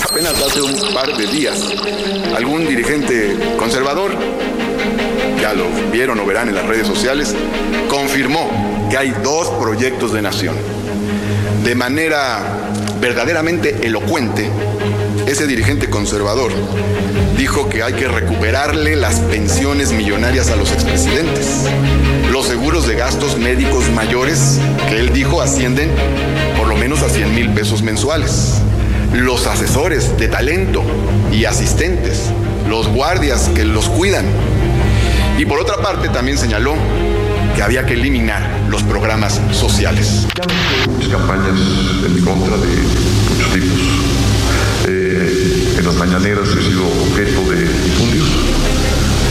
Apenas hace un par de días, algún dirigente conservador, ya lo vieron o verán en las redes sociales, confirmó que hay dos proyectos de nación. De manera verdaderamente elocuente, ese dirigente conservador dijo que hay que recuperarle las pensiones millonarias a los expresidentes. Los seguros de gastos médicos mayores, que él dijo ascienden por lo menos a 100 mil pesos mensuales. Los asesores de talento y asistentes, los guardias que los cuidan. Y por otra parte también señaló que había que eliminar los programas sociales. Mis campañas en contra de muchos tipos. Eh, en las mañaneras he sido objeto de infundios,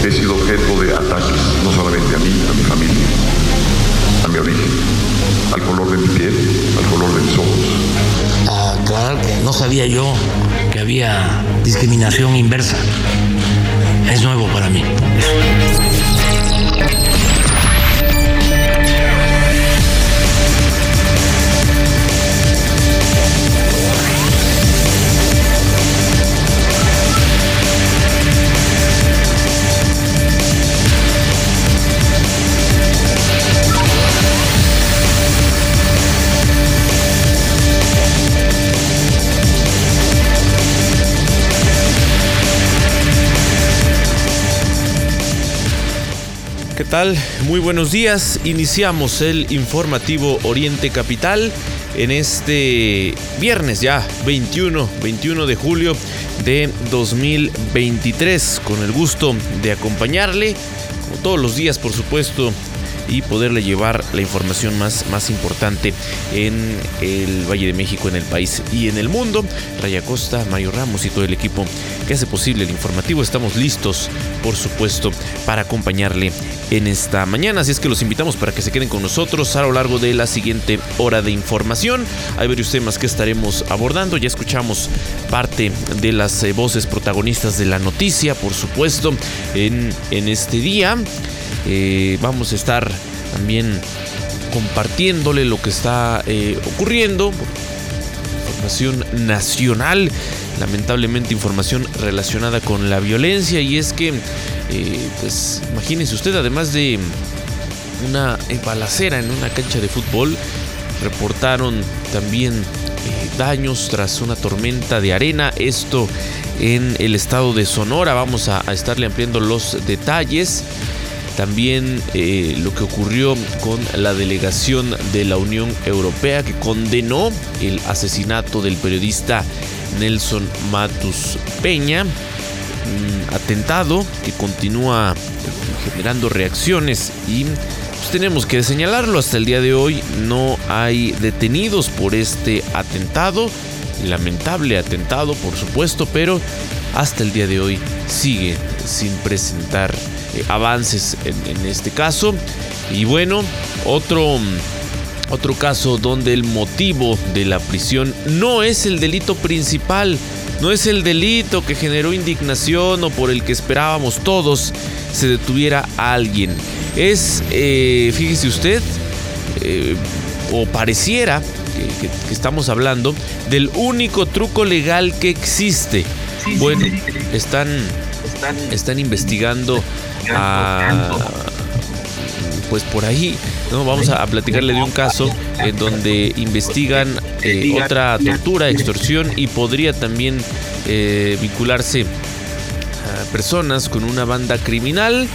he sido objeto de ataques, no solamente a mí, a mi familia, a mi origen, al color de mi piel, al color de mis ojos. Que no sabía yo que había discriminación inversa. Es nuevo para mí. Tal? Muy buenos días. Iniciamos el informativo Oriente Capital en este viernes ya, 21, 21 de julio de 2023. Con el gusto de acompañarle, como todos los días, por supuesto, y poderle llevar la información más, más importante en el Valle de México, en el país y en el mundo. Raya Costa, Mario Ramos y todo el equipo que hace posible el informativo. Estamos listos, por supuesto, para acompañarle en esta mañana. Así es que los invitamos para que se queden con nosotros a lo largo de la siguiente hora de información. Hay varios temas que estaremos abordando. Ya escuchamos parte de las eh, voces protagonistas de la noticia, por supuesto, en, en este día. Eh, vamos a estar también compartiéndole lo que está eh, ocurriendo. Información nacional, lamentablemente información relacionada con la violencia y es que, eh, pues imagínense usted, además de una balacera en una cancha de fútbol, reportaron también daños tras una tormenta de arena. Esto en el estado de Sonora. Vamos a estarle ampliando los detalles. También eh, lo que ocurrió con la delegación de la Unión Europea que condenó el asesinato del periodista Nelson Matus Peña. Un atentado que continúa generando reacciones y pues, tenemos que señalarlo. Hasta el día de hoy no hay detenidos por este atentado. Lamentable atentado, por supuesto, pero hasta el día de hoy sigue sin presentar eh, avances en, este caso. Y bueno, otro, otro caso donde el motivo de la prisión no es el delito principal, no es el delito que generó indignación o por el que esperábamos todos se detuviera a alguien. Es, eh, fíjese usted, eh, o pareciera que, estamos hablando del único truco legal que existe. Sí, bueno, sí, sí, están, están, están investigando a, pues por ahí ¿no? vamos a, platicarle de un caso en donde investigan eh, otra tortura, extorsión y podría también eh, vincularse a personas con una banda criminal.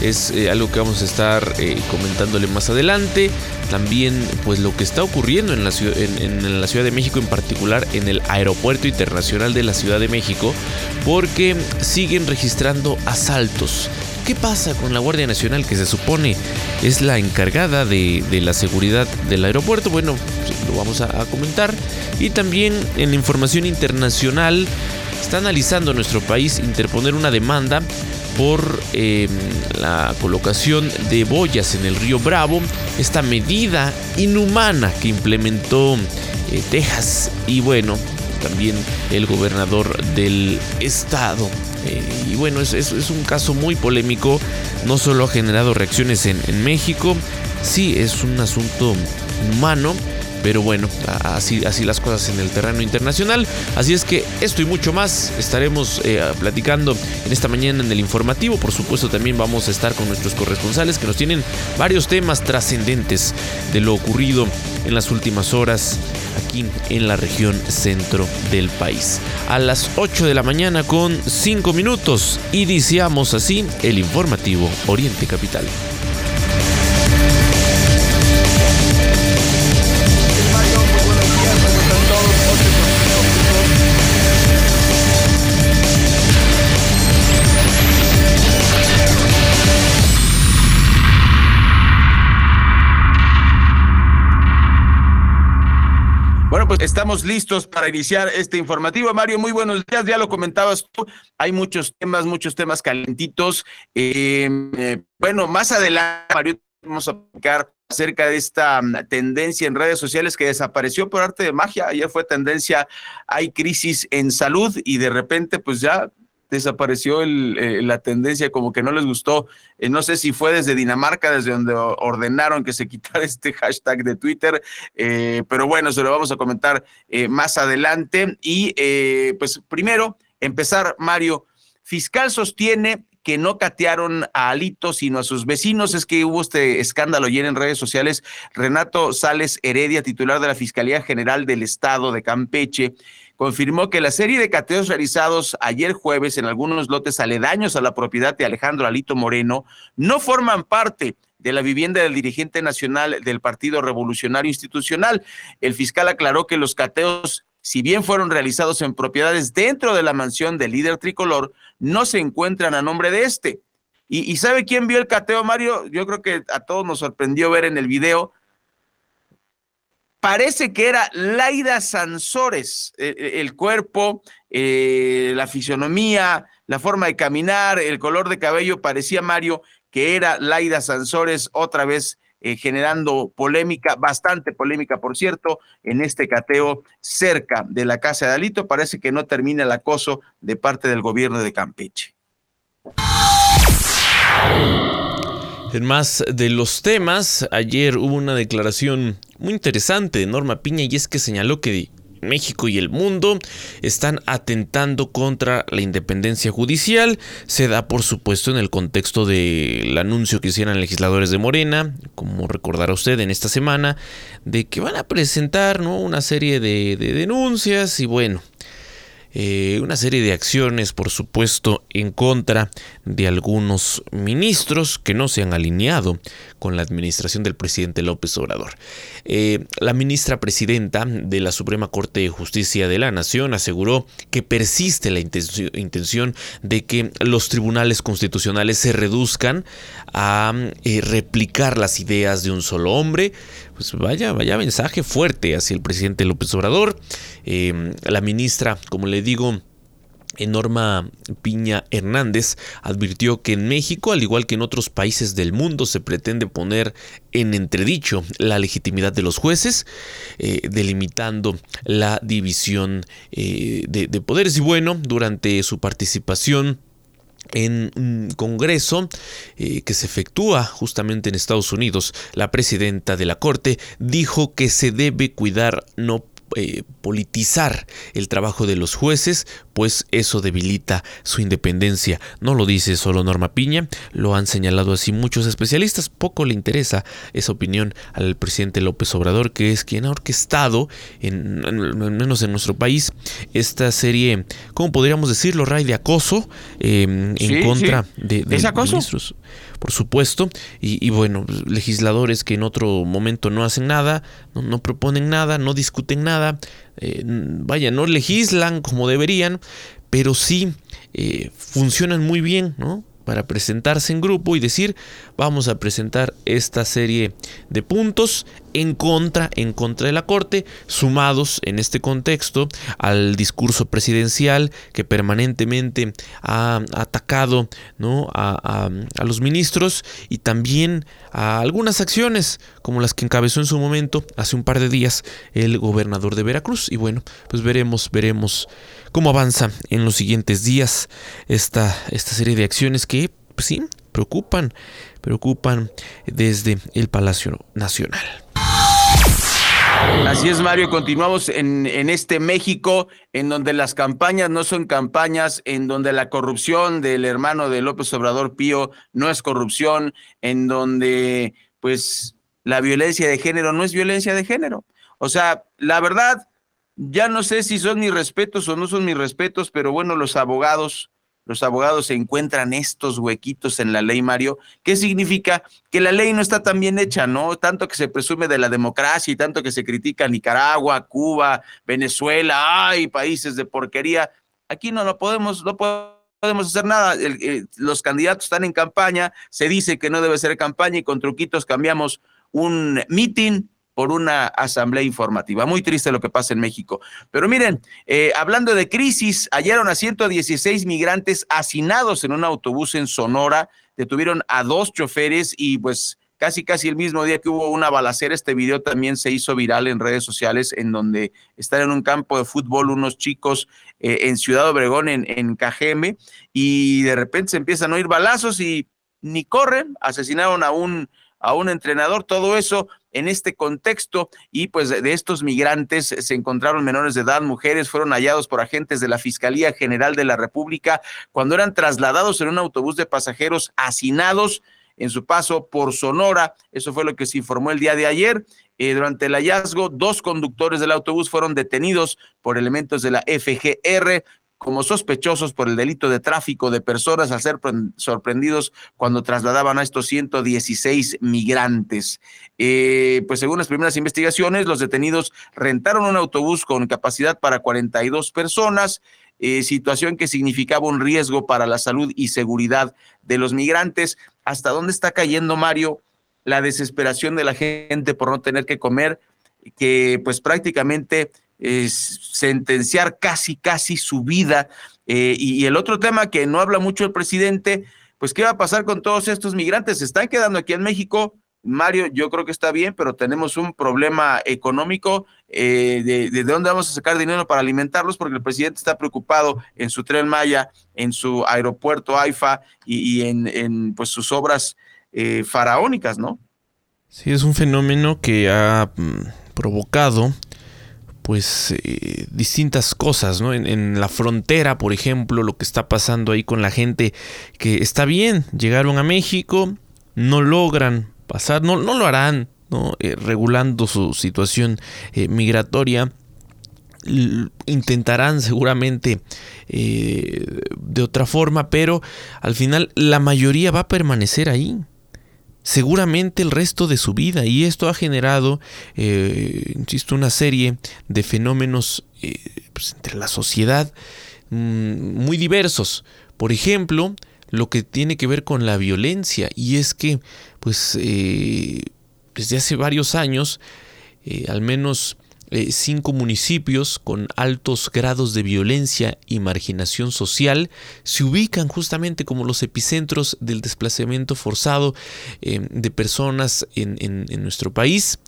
Es eh, algo que vamos a estar eh, comentándole más adelante. También, pues lo que está ocurriendo en la, ciudad, en, la Ciudad de México, en particular en el Aeropuerto Internacional de la Ciudad de México, porque siguen registrando asaltos. ¿Qué pasa con la Guardia Nacional que se supone es la encargada de, la seguridad del aeropuerto? Bueno, lo vamos a, a, comentar. Y también en la información internacional está analizando nuestro país interponer una demanda por eh, la colocación de boyas en el río Bravo, esta medida inhumana que implementó eh, Texas y bueno, también el gobernador del estado. Eh, y bueno, es, es, es, un caso muy polémico, no solo ha generado reacciones en, en México, sí es un asunto humano, pero bueno, así, así las cosas en el terreno internacional. Así es que esto y mucho más estaremos eh, platicando en esta mañana en el informativo. Por supuesto, también vamos a estar con nuestros corresponsales que nos tienen varios temas trascendentes de lo ocurrido en las últimas horas aquí en la región centro del país. A las 8 de la mañana con 5 minutos iniciamos así el informativo Oriente Capital. Estamos listos para iniciar este informativo. Mario, muy buenos días. Ya lo comentabas tú. Hay muchos temas, muchos temas calentitos. Eh, eh, bueno, más adelante, Mario, vamos a explicar acerca de esta mm, tendencia en redes sociales que desapareció por arte de magia. Ayer fue tendencia, hay crisis en salud y de repente pues ya desapareció eh, la tendencia, como que no les gustó. Eh, no sé si fue desde Dinamarca, desde donde ordenaron que se quitara este hashtag de Twitter, eh, pero bueno, se lo vamos a comentar más adelante. Y pues primero, empezar, Mario. Fiscal sostiene que no catearon a Alito, sino a sus vecinos. Es que hubo este escándalo ayer en redes sociales. Renato Sales Heredia, titular de la Fiscalía General del Estado de Campeche, confirmó que la serie de cateos realizados ayer jueves en algunos lotes aledaños a la propiedad de Alejandro Alito Moreno no forman parte de la vivienda del dirigente nacional del Partido Revolucionario Institucional. El fiscal aclaró que los cateos, si bien fueron realizados en propiedades dentro de la mansión del líder tricolor, no se encuentran a nombre de este. ¿Y, sabe quién vio el cateo, Mario? Yo creo que a todos nos sorprendió ver en el video parece que era Laida Sansores, eh, eh, el, cuerpo, eh, la fisionomía, la forma de caminar, el color de cabello, parecía Mario que era Laida Sansores otra vez generando polémica, bastante polémica, por cierto, en este cateo cerca de la casa de Alito. Parece que no termina el acoso de parte del gobierno de Campeche. En más de los temas, ayer hubo una declaración muy interesante de Norma Piña y es que señaló que México y el mundo están atentando contra la independencia judicial. Se da, por supuesto, en el contexto del anuncio que hicieron legisladores de Morena, como recordará usted en esta semana, de que van a presentar ¿no? una serie de, de denuncias y bueno, eh, una serie de acciones, por supuesto, en contra de algunos ministros que no se han alineado con la administración del presidente López Obrador. Eh, la ministra presidenta de la Suprema Corte de Justicia de la Nación aseguró que persiste la intención de que los tribunales constitucionales se reduzcan a eh, replicar las ideas de un solo hombre. Pues vaya, vaya mensaje fuerte hacia el presidente López Obrador. la ministra, como le digo, Norma Piña Hernández advirtió que en México, al igual que en otros países del mundo, se pretende poner en entredicho la legitimidad de los jueces, eh, delimitando la división eh, de, de poderes. Y bueno, durante su participación en un congreso eh, que se efectúa justamente en Estados Unidos, la presidenta de la Corte dijo que se debe cuidar no eh, politizar el trabajo de los jueces, pues eso debilita su independencia. No lo dice solo Norma Piña, lo han señalado así muchos especialistas. Poco le interesa esa opinión al presidente López Obrador, que es quien ha orquestado, en, menos en nuestro país, esta serie, ¿cómo podríamos decirlo, Ray, de acoso em, en contra de, de, ministros por supuesto, y, bueno, legisladores que en otro momento no hacen nada, no, proponen nada, no discuten nada, eh, vaya, no legislan como deberían, pero sí eh, funcionan muy bien, ¿no? Para presentarse en grupo y decir vamos a presentar esta serie de puntos en contra en contra de la corte sumados en este contexto al discurso presidencial que permanentemente ha atacado ¿no? a, a los ministros y también a algunas acciones como las que encabezó en su momento hace un par de días el gobernador de Veracruz y bueno pues veremos veremos cómo avanza en los siguientes días esta, esta serie de acciones que, pues sí, preocupan, preocupan desde el Palacio Nacional. Así es, Mario. Continuamos en, en, este México en donde las campañas no son campañas, en donde la corrupción del hermano de López Obrador Pío no es corrupción, en donde pues la violencia de género no es violencia de género. O sea, la verdad, ya no sé si son mis respetos o no son mis respetos, pero bueno, los abogados los abogados encuentran estos huequitos en la ley, Mario. ¿Qué significa? Que la ley no está tan bien hecha, ¿no? Tanto que se presume de la democracia y tanto que se critica Nicaragua, Cuba, Venezuela, ay, países de porquería. Aquí no, no podemos, no podemos hacer nada. los candidatos están en campaña, se dice que no debe ser campaña y con truquitos cambiamos un meeting por una asamblea informativa. Muy triste lo que pasa en México. Pero miren, eh, hablando de crisis, hallaron a 116 migrantes hacinados en un autobús en Sonora, detuvieron a dos choferes y pues casi casi el mismo día que hubo una balacera, este video también se hizo viral en redes sociales en donde están en un campo de fútbol unos chicos eh, en Ciudad Obregón, en, en Cajeme, y de repente se empiezan a oír balazos y ni corren, asesinaron a un a un entrenador, todo eso en este contexto y pues de estos migrantes se encontraron menores de edad, mujeres, fueron hallados por agentes de la Fiscalía General de la República cuando eran trasladados en un autobús de pasajeros hacinados en su paso por Sonora. Eso fue lo que se informó el día de ayer. Eh, durante el hallazgo, dos conductores del autobús fueron detenidos por elementos de la FGR como sospechosos por el delito de tráfico de personas al ser sorprendidos cuando trasladaban a estos 116 migrantes. Eh, pues según las primeras investigaciones, los detenidos rentaron un autobús con capacidad para 42 personas, eh, situación que significaba un riesgo para la salud y seguridad de los migrantes. ¿Hasta dónde está cayendo, Mario, la desesperación de la gente por no tener que comer? Que pues prácticamente es sentenciar casi, casi su vida. Eh, y, el otro tema que no habla mucho el presidente, pues, ¿qué va a pasar con todos estos migrantes? Se están quedando aquí en México. Mario, yo creo que está bien, pero tenemos un problema económico eh, de, dónde vamos a sacar dinero para alimentarlos, porque el presidente está preocupado en su tren Maya, en su aeropuerto AIFA y, en, pues sus obras eh, faraónicas, ¿no? Sí, es un fenómeno que ha mm, provocado pues eh, distintas cosas, ¿no? En, la frontera, por ejemplo, lo que está pasando ahí con la gente que está bien, llegaron a México, no logran pasar, no, no lo harán, ¿no? Eh, regulando su situación eh, migratoria. Intentarán seguramente de otra forma, pero al final la mayoría va a permanecer ahí seguramente el resto de su vida y esto ha generado, eh, insisto, una serie de fenómenos eh, pues, entre la sociedad mm, muy diversos. Por ejemplo, lo que tiene que ver con la violencia y es que, pues, eh, desde hace varios años, al menos eh, cinco municipios con altos grados de violencia y marginación social se ubican justamente como los epicentros del desplazamiento forzado eh, de personas en, nuestro país.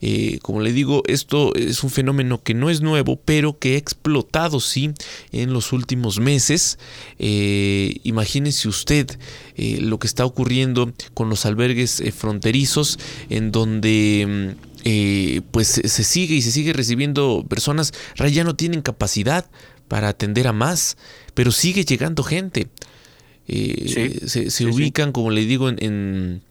Eh, como le digo, esto es un fenómeno que no es nuevo, pero que ha explotado sí en los últimos meses. imagínese usted lo que está ocurriendo con los albergues fronterizos en donde mm, eh, pues se sigue y se sigue recibiendo personas, ya no tienen capacidad para atender a más, pero sigue llegando gente. Eh, se, ubican, como le digo, en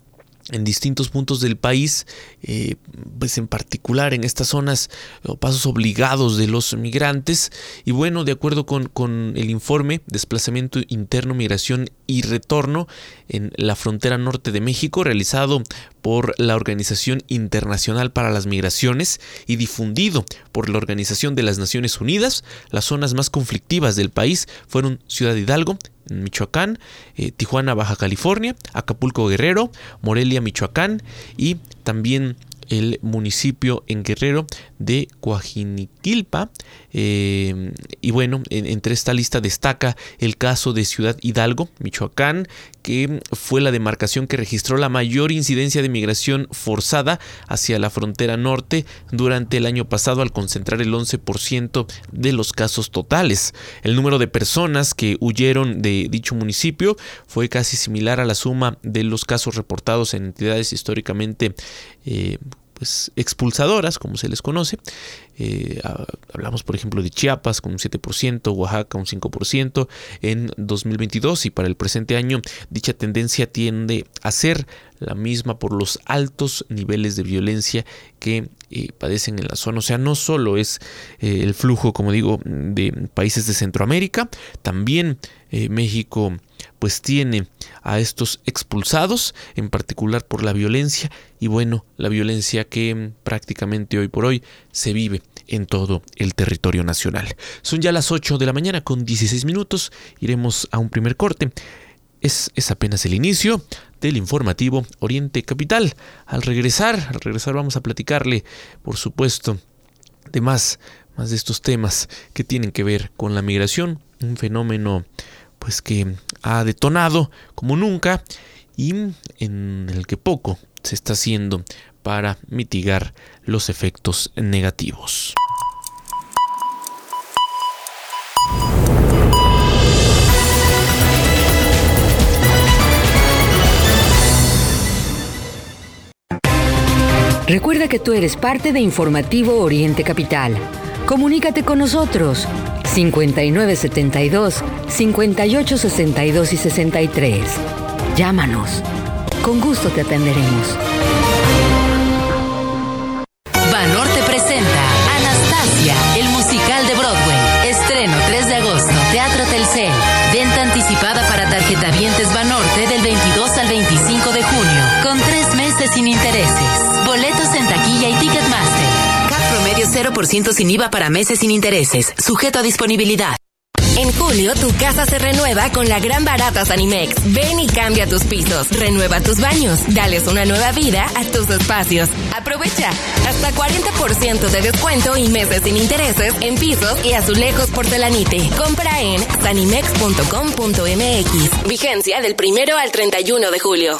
en distintos puntos del país, eh, pues en particular en estas zonas o pasos obligados de los migrantes. Y bueno, de acuerdo con, con, el informe Desplazamiento Interno, Migración y Retorno en la frontera norte de México, realizado por la Organización Internacional para las Migraciones y difundido por la Organización de las Naciones Unidas, las zonas más conflictivas del país fueron Ciudad Hidalgo, Michoacán, eh, Tijuana, Baja California, Acapulco, Guerrero, Morelia, Michoacán y también el municipio en Guerrero de Coajiniquilpa. Eh, y bueno, entre esta lista destaca el caso de Ciudad Hidalgo, Michoacán, que fue la demarcación que registró la mayor incidencia de migración forzada hacia la frontera norte durante el año pasado al concentrar el 11% de los casos totales. El número de personas que huyeron de dicho municipio fue casi similar a la suma de los casos reportados en entidades históricamente eh, pues expulsadoras, como se les conoce. Eh, hablamos, por ejemplo, de Chiapas con un 7%, Oaxaca un 5% en 2022 y para el presente año dicha tendencia tiende a ser la misma por los altos niveles de violencia que eh, padecen en la zona. O sea, no solo es eh, el flujo, como digo, de países de Centroamérica, también México pues tiene a estos expulsados, en particular por la violencia, y bueno, la violencia que mm, prácticamente hoy por hoy se vive en todo el territorio nacional. Son ya las 8 de la mañana con 16 minutos, iremos a un primer corte. Es, es, apenas el inicio del informativo Oriente Capital. Al regresar, al regresar vamos a platicarle, por supuesto, de más, más de estos temas que tienen que ver con la migración, un fenómeno pues que ha detonado como nunca y en el que poco se está haciendo para mitigar los efectos negativos. Recuerda que tú eres parte de Informativo Oriente Capital. Comunícate con nosotros 5972 5862 y 63. Llámanos. Con gusto te atenderemos. Banorte presenta Anastasia, el musical de Broadway. Estreno 3 de agosto, Teatro Telcel. Venta anticipada para tarjetavientes Banorte del 22 al 25 de junio, con tres meses sin intereses. Boletos 0% sin IVA para meses sin intereses, sujeto a disponibilidad. En julio, tu casa se renueva con la gran barata Sanimex. Ven y cambia tus pisos, renueva tus baños, dales una nueva vida a tus espacios. Aprovecha hasta 40% de descuento y meses sin intereses en pisos y azulejos porcelanite. Compra en sanimex.com.mx. Vigencia del primero al 31 de julio.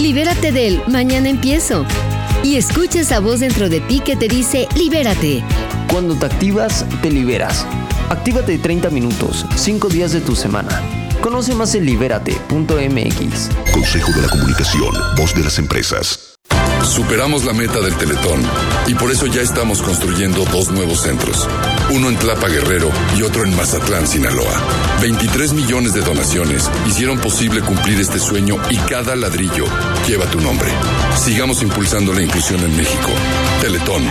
Libérate del mañana empiezo. Y escucha esa voz dentro de ti que te dice libérate. Cuando te activas, te liberas. Actívate 30 minutos, 5 días de tu semana. Conoce más en libérate.mx. Consejo de la Comunicación, voz de las empresas. Superamos la meta del Teletón y por eso ya estamos construyendo dos nuevos centros. Uno en Tlapa Guerrero y otro en Mazatlán, Sinaloa. 23 millones de donaciones hicieron posible cumplir este sueño y cada ladrillo lleva tu nombre. Sigamos impulsando la inclusión en México. Teletón,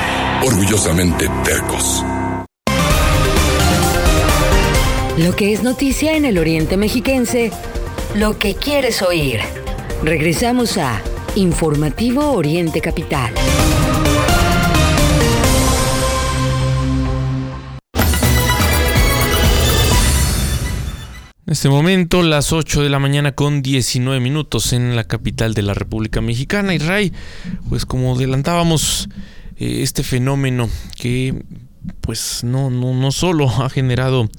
orgullosamente tercos. Lo que es noticia en el Oriente Mexiquense, lo que quieres oír. Regresamos a Informativo Oriente Capital. En este momento, las 8 de la mañana con 19 minutos en la capital de la República Mexicana. Y Ray, pues como adelantábamos, eh, este fenómeno que pues no, no, no solo ha generado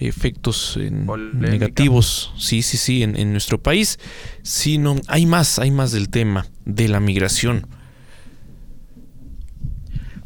efectos negativos, sí, sí, sí, en, nuestro país, sino hay más, hay más del tema de la migración.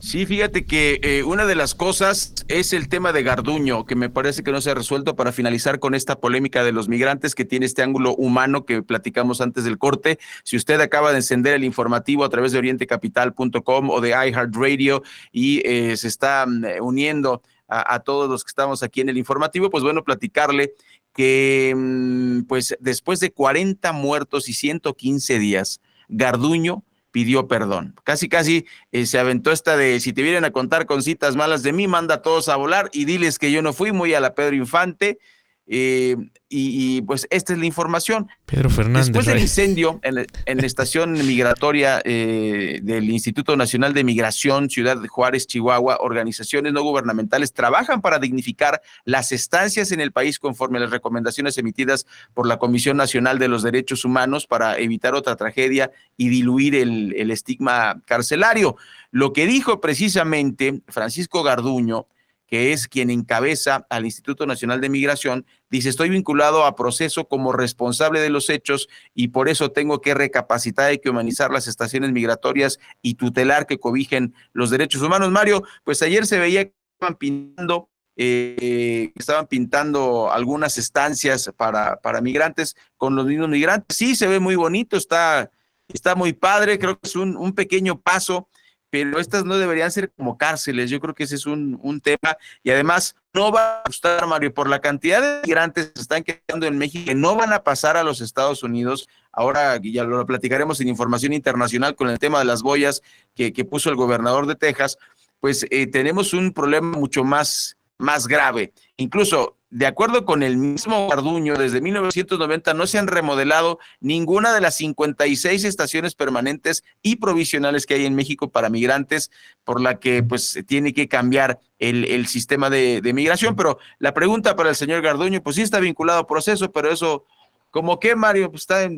Sí, fíjate que eh, una de las cosas es el tema de Garduño, que me parece que no se ha resuelto para finalizar con esta polémica de los migrantes que tiene este ángulo humano que platicamos antes del corte. Si usted acaba de encender el informativo a través de orientecapital.com o de iHeartRadio y eh, se está mm, uniendo a, todos los que estamos aquí en el informativo, pues bueno, platicarle que mm, pues después de 40 muertos y 115 días, Garduño pidió perdón. Casi, casi eh, se aventó esta de si te vienen a contar con citas malas de mí, manda a todos a volar y diles que yo no fui muy a la Pedro Infante. Eh, y, pues esta es la información. Pedro Fernández. Después del incendio en, la estación migratoria eh, del Instituto Nacional de Migración, Ciudad de Juárez, Chihuahua, organizaciones no gubernamentales trabajan para dignificar las estancias en el país conforme a las recomendaciones emitidas por la Comisión Nacional de los Derechos Humanos para evitar otra tragedia y diluir el, el estigma carcelario. Lo que dijo precisamente Francisco Garduño que es quien encabeza al Instituto Nacional de Migración, dice, estoy vinculado a proceso como responsable de los hechos y por eso tengo que recapacitar y que humanizar las estaciones migratorias y tutelar que cobijen los derechos humanos. Mario, pues ayer se veía que estaban pintando eh, estaban pintando algunas estancias para, para migrantes con los mismos migrantes. Sí, se ve muy bonito, está, está muy padre, creo que es un, un pequeño paso pero estas no deberían ser como cárceles. Yo creo que ese es un, tema y además no va a gustar, Mario, por la cantidad de migrantes que están quedando en México que no van a pasar a los Estados Unidos. Ahora ya lo platicaremos en información internacional con el tema de las boyas que, puso el gobernador de Texas, pues eh, tenemos un problema mucho más, más grave. Incluso de acuerdo con el mismo Garduño, desde 1990 no se han remodelado ninguna de las 56 estaciones permanentes y provisionales que hay en México para migrantes, por la que pues tiene que cambiar el, sistema de, migración. Pero la pregunta para el señor Garduño, pues sí está vinculado al proceso, pero eso, como que Mario, pues está,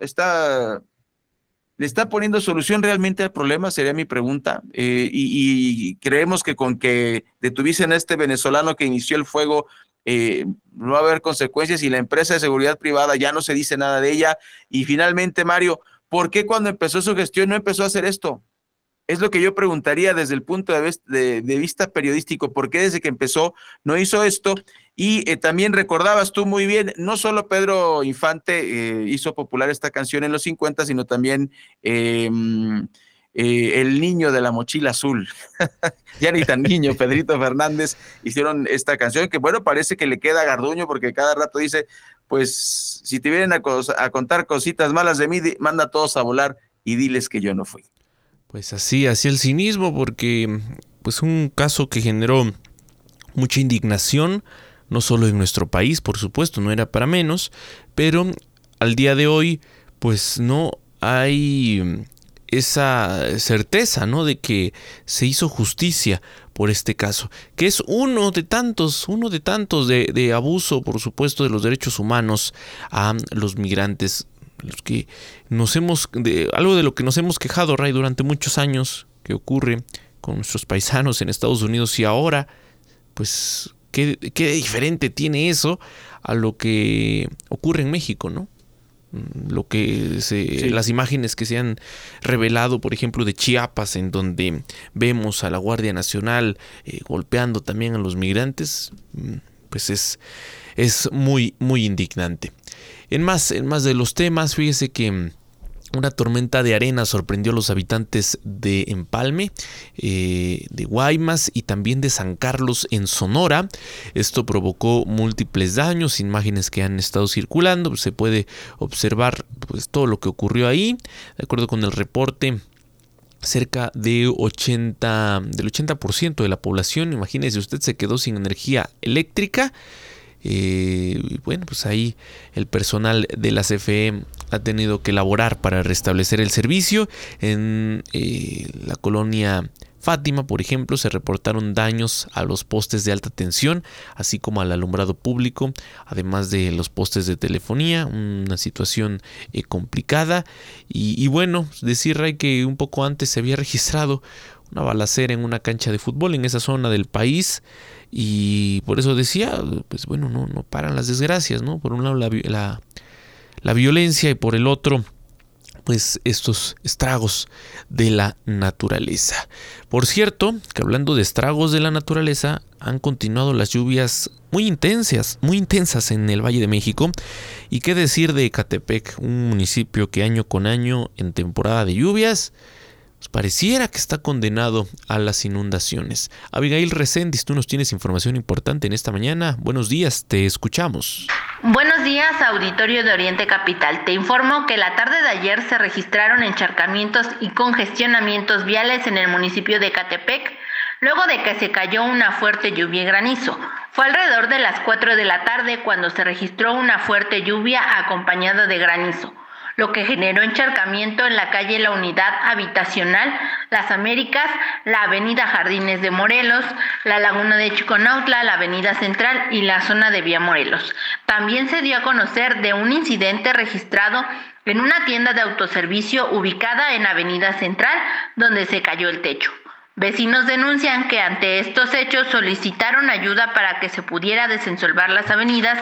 está ¿Le está poniendo solución realmente al problema? Sería mi pregunta. Eh, y, y, creemos que con que detuviesen a este venezolano que inició el fuego eh, no va a haber consecuencias y la empresa de seguridad privada ya no se dice nada de ella. Y finalmente, Mario, ¿por qué cuando empezó su gestión no empezó a hacer esto? Es lo que yo preguntaría desde el punto de, vista periodístico, ¿por qué desde que empezó no hizo esto? Y eh, también recordabas tú muy bien, no solo Pedro Infante eh, hizo popular esta canción en los 50, sino también em, eh, el niño de la mochila azul, ya ni tan niño, Pedrito Fernández, hicieron esta canción que bueno, parece que le queda a Garduño porque cada rato dice, pues si te vienen a, a contar cositas malas de mí, manda a todos a volar y diles que yo no fui. Pues así, así el cinismo, porque pues un caso que generó mucha indignación, no solo en nuestro país, por supuesto, no era para menos, pero al día de hoy, pues no hay esa certeza, ¿no? De que se hizo justicia por este caso, que es uno de tantos, uno de tantos de, abuso, por supuesto, de los derechos humanos a los migrantes, los que nos hemos, de, algo de lo que nos hemos quejado, Ray, durante muchos años, que ocurre con nuestros paisanos en Estados Unidos y ahora, pues, qué, qué diferente tiene eso a lo que ocurre en México, ¿no? Mm, lo que se, las imágenes que se han revelado, por ejemplo, de Chiapas, en donde vemos a la Guardia Nacional eh, golpeando también a los migrantes, mm, pues es, es muy, muy indignante. En más, en más de los temas, fíjese que mm, una tormenta de arena sorprendió a los habitantes de Empalme, eh, de Guaymas y también de San Carlos en Sonora. Esto provocó múltiples daños, imágenes que han estado circulando. Se puede observar pues, todo lo que ocurrió ahí. De acuerdo con el reporte, cerca de 80, del 80% de la población, imagínese usted, se quedó sin energía eléctrica. Eh, bueno, pues ahí el personal de la CFE ha tenido que elaborar para restablecer el servicio. En eh, la colonia Fátima, por ejemplo, se reportaron daños a los postes de alta tensión, así como al alumbrado público, además de los postes de telefonía, una situación eh, complicada. Y, bueno, decir Ray que un poco antes se había registrado una balacera en una cancha de fútbol en esa zona del país. Y por eso decía, pues bueno, no, no paran las desgracias, ¿no? Por un lado la, la, violencia y por el otro, pues estos estragos de la naturaleza. Por cierto, que hablando de estragos de la naturaleza, han continuado las lluvias muy intensas, muy intensas en el Valle de México. Y qué decir de Ecatepec, un municipio que año con año en temporada de lluvias pues pareciera que está condenado a las inundaciones. Abigail Reséndiz, tú nos tienes información importante en esta mañana. Buenos días, te escuchamos. Buenos días, auditorio de Oriente Capital. Te informo que la tarde de ayer se registraron encharcamientos y congestionamientos viales en el municipio de Catepec, luego de que se cayó una fuerte lluvia y granizo. Fue alrededor de las 4 de la tarde cuando se registró una fuerte lluvia acompañada de granizo lo que generó encharcamiento en la calle La Unidad Habitacional, Las Américas, la avenida Jardines de Morelos, la laguna de Chiconautla, la avenida Central y la zona de Vía Morelos. También se dio a conocer de un incidente registrado en una tienda de autoservicio ubicada en Avenida Central, donde se cayó el techo. Vecinos denuncian que ante estos hechos solicitaron ayuda para que se pudiera desensolvar las avenidas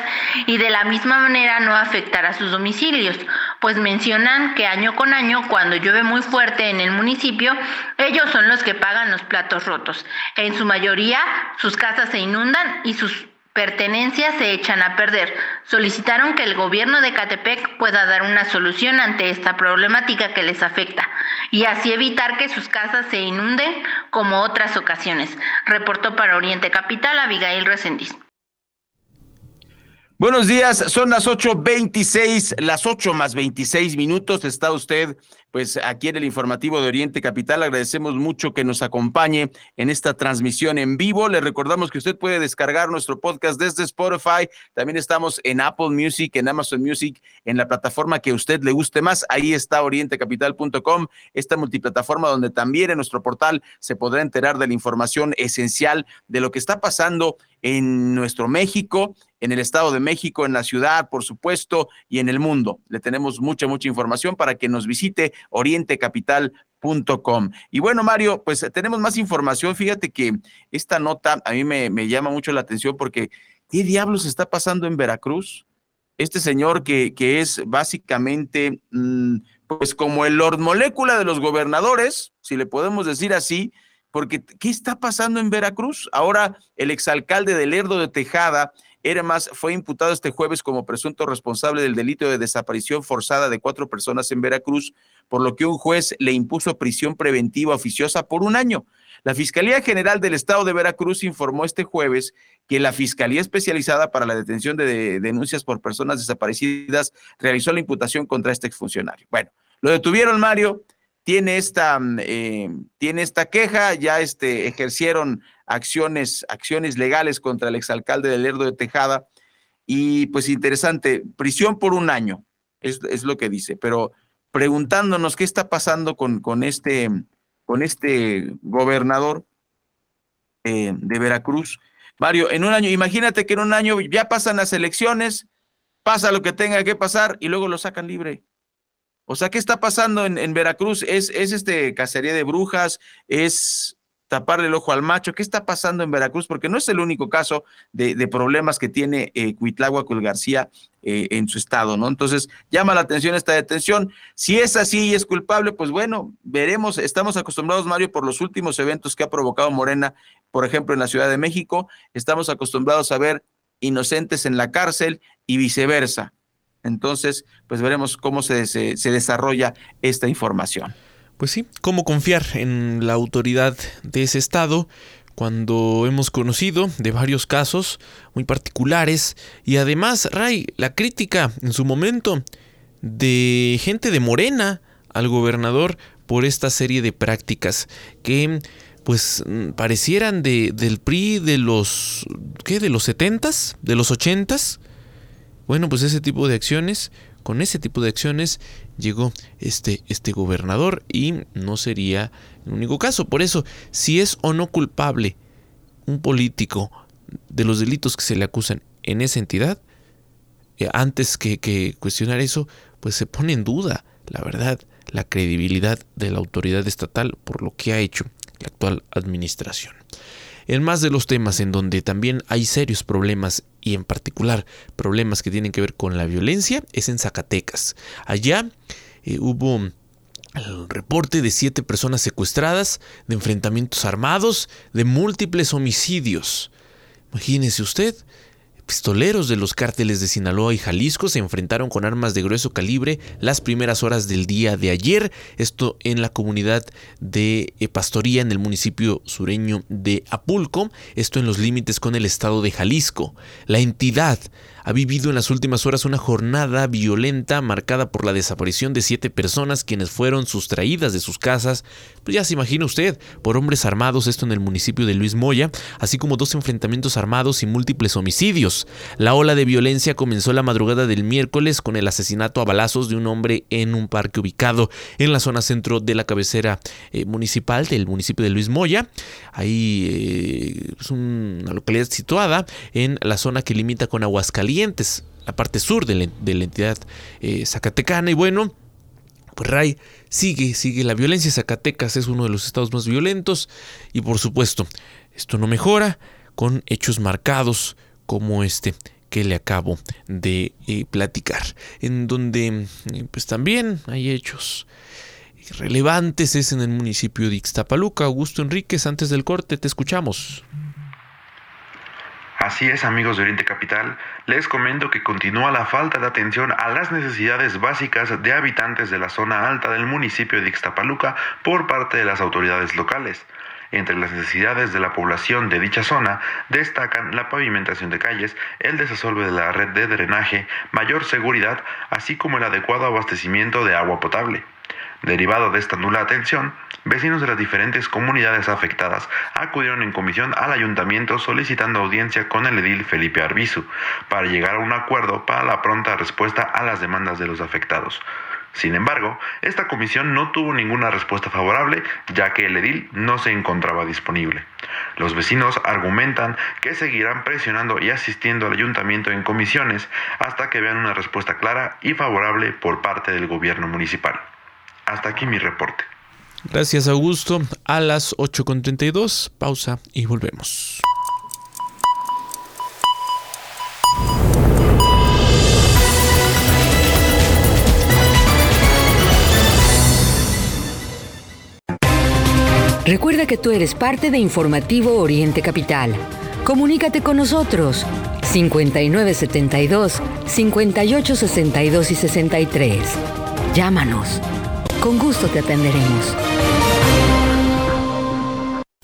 y de la misma manera no afectar a sus domicilios, pues mencionan que año con año, cuando llueve muy fuerte en el municipio, ellos son los que pagan los platos rotos. En su mayoría, sus casas se inundan y sus pertenencias se echan a perder. Solicitaron que el gobierno de Catepec pueda dar una solución ante esta problemática que les afecta y así evitar que sus casas se inunden como otras ocasiones. Reportó para Oriente Capital Abigail Resendiz. Buenos días, son las 8.26, las 8 más 26 minutos. Está usted, pues, aquí en el informativo de Oriente Capital. Agradecemos mucho que nos acompañe en esta transmisión en vivo. Le recordamos que usted puede descargar nuestro podcast desde Spotify. También estamos en Apple Music, en Amazon Music, en la plataforma que a usted le guste más. Ahí está orientecapital.com, esta multiplataforma donde también en nuestro portal se podrá enterar de la información esencial de lo que está pasando en nuestro México, en el Estado de México, en la ciudad, por supuesto, y en el mundo. Le tenemos mucha, mucha información para que nos visite orientecapital.com. Y bueno, Mario, pues tenemos más información. Fíjate que esta nota a mí me, llama mucho la atención porque ¿qué diablos está pasando en Veracruz? Este señor que, que es básicamente, mm, pues como el Lord Molécula de los gobernadores, si le podemos decir así, porque ¿qué está pasando en Veracruz? Ahora el exalcalde de Lerdo de Tejada, más, fue imputado este jueves como presunto responsable del delito de desaparición forzada de cuatro personas en Veracruz, por lo que un juez le impuso prisión preventiva oficiosa por un año. La Fiscalía General del Estado de Veracruz informó este jueves que la Fiscalía Especializada para la Detención de Denuncias por Personas Desaparecidas realizó la imputación contra este exfuncionario. Bueno, lo detuvieron, Mario, tiene esta, mm, eh, tiene esta queja, ya este, ejercieron acciones, acciones legales contra el exalcalde de Lerdo de Tejada. Y pues interesante, prisión por un año, es, es lo que dice, pero preguntándonos qué está pasando con, con, este, con este gobernador eh, de Veracruz. Mario, en un año, imagínate que en un año ya pasan las elecciones, pasa lo que tenga que pasar y luego lo sacan libre. O sea, ¿qué está pasando en, Veracruz? ¿Es, ¿Es este cacería de brujas? ¿Es taparle el ojo al macho? ¿Qué está pasando en Veracruz? Porque no es el único caso de, problemas que tiene eh, Cuitláhuac García eh, en su estado, ¿no? Entonces, llama la atención esta detención. Si es así y es culpable, pues bueno, veremos. Estamos acostumbrados, Mario, por los últimos eventos que ha provocado Morena, por ejemplo, en la Ciudad de México. Estamos acostumbrados a ver inocentes en la cárcel y viceversa. Entonces, pues veremos cómo se, se, desarrolla esta información. Pues sí, cómo confiar en la autoridad de ese estado cuando hemos conocido de varios casos muy particulares. Y además, Ray, la crítica en su momento de gente de Morena al gobernador por esta serie de prácticas que pues parecieran de, del PRI de los ¿qué? de los 70s, de los 80s bueno, pues ese tipo de acciones, con ese tipo de acciones llegó este, este gobernador y no sería el único caso. Por eso, si es o no culpable un político de los delitos que se le acusan en esa entidad, eh, antes que, que cuestionar eso, pues se pone en duda, la verdad, la credibilidad de la autoridad estatal por lo que ha hecho la actual administración. En más de los temas en donde también hay serios problemas y en particular problemas que tienen que ver con la violencia es en Zacatecas. Allá eh, hubo el reporte de siete personas secuestradas, de enfrentamientos armados, de múltiples homicidios. Imagínese usted, pistoleros de los cárteles de Sinaloa y Jalisco se enfrentaron con armas de grueso calibre las primeras horas del día de ayer, esto en la comunidad de eh, Pastoría en el municipio sureño de Apulco, esto en los límites con el estado de Jalisco. La entidad ha vivido en las últimas horas una jornada violenta marcada por la desaparición de siete personas quienes fueron sustraídas de sus casas, pues ya se imagina usted, por hombres armados, esto en el municipio de Luis Moya, así como dos enfrentamientos armados y múltiples homicidios. La ola de violencia comenzó la madrugada del miércoles con el asesinato a balazos de un hombre en un parque ubicado en la zona centro de la cabecera eh, municipal del municipio de Luis Moya. Ahí eh, es una localidad situada en la zona que limita con Aguascalientes la parte sur de la, entidad eh, zacatecana. Y bueno, pues Ray sigue, sigue la violencia. Zacatecas es uno de los estados más violentos. Y por supuesto, esto no mejora con hechos marcados como este que le acabo de eh, platicar. En donde eh, pues también hay hechos relevantes es en el municipio de Ixtapaluca. Augusto Enríquez, antes del corte, te escuchamos. Así es, amigos de Oriente Capital, les comento que continúa la falta de atención a las necesidades básicas de habitantes de la zona alta del municipio de Ixtapaluca por parte de las autoridades locales. Entre las necesidades de la población de dicha zona destacan la pavimentación de calles, el desasolve de la red de drenaje, mayor seguridad, así como el adecuado abastecimiento de agua potable. Derivado de esta nula atención, vecinos de las diferentes comunidades afectadas acudieron en comisión al ayuntamiento solicitando audiencia con el edil Felipe Arbizu para llegar a un acuerdo para la pronta respuesta a las demandas de los afectados. Sin embargo, esta comisión no tuvo ninguna respuesta favorable ya que el edil no se encontraba disponible. Los vecinos argumentan que seguirán presionando y asistiendo al ayuntamiento en comisiones hasta que vean una respuesta clara y favorable por parte del gobierno municipal. Hasta aquí mi reporte. Gracias Augusto. A las 8.32, pausa y volvemos. Recuerda que tú eres parte de Informativo Oriente Capital. Comunícate con nosotros 5972 5862 y 63. Llámanos con gusto te atenderemos.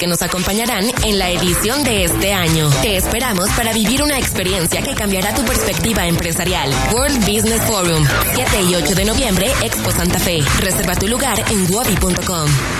que nos acompañarán en la edición de este año. Te esperamos para vivir una experiencia que cambiará tu perspectiva empresarial. World Business Forum, 7 y 8 de noviembre, Expo Santa Fe. Reserva tu lugar en wabi.com.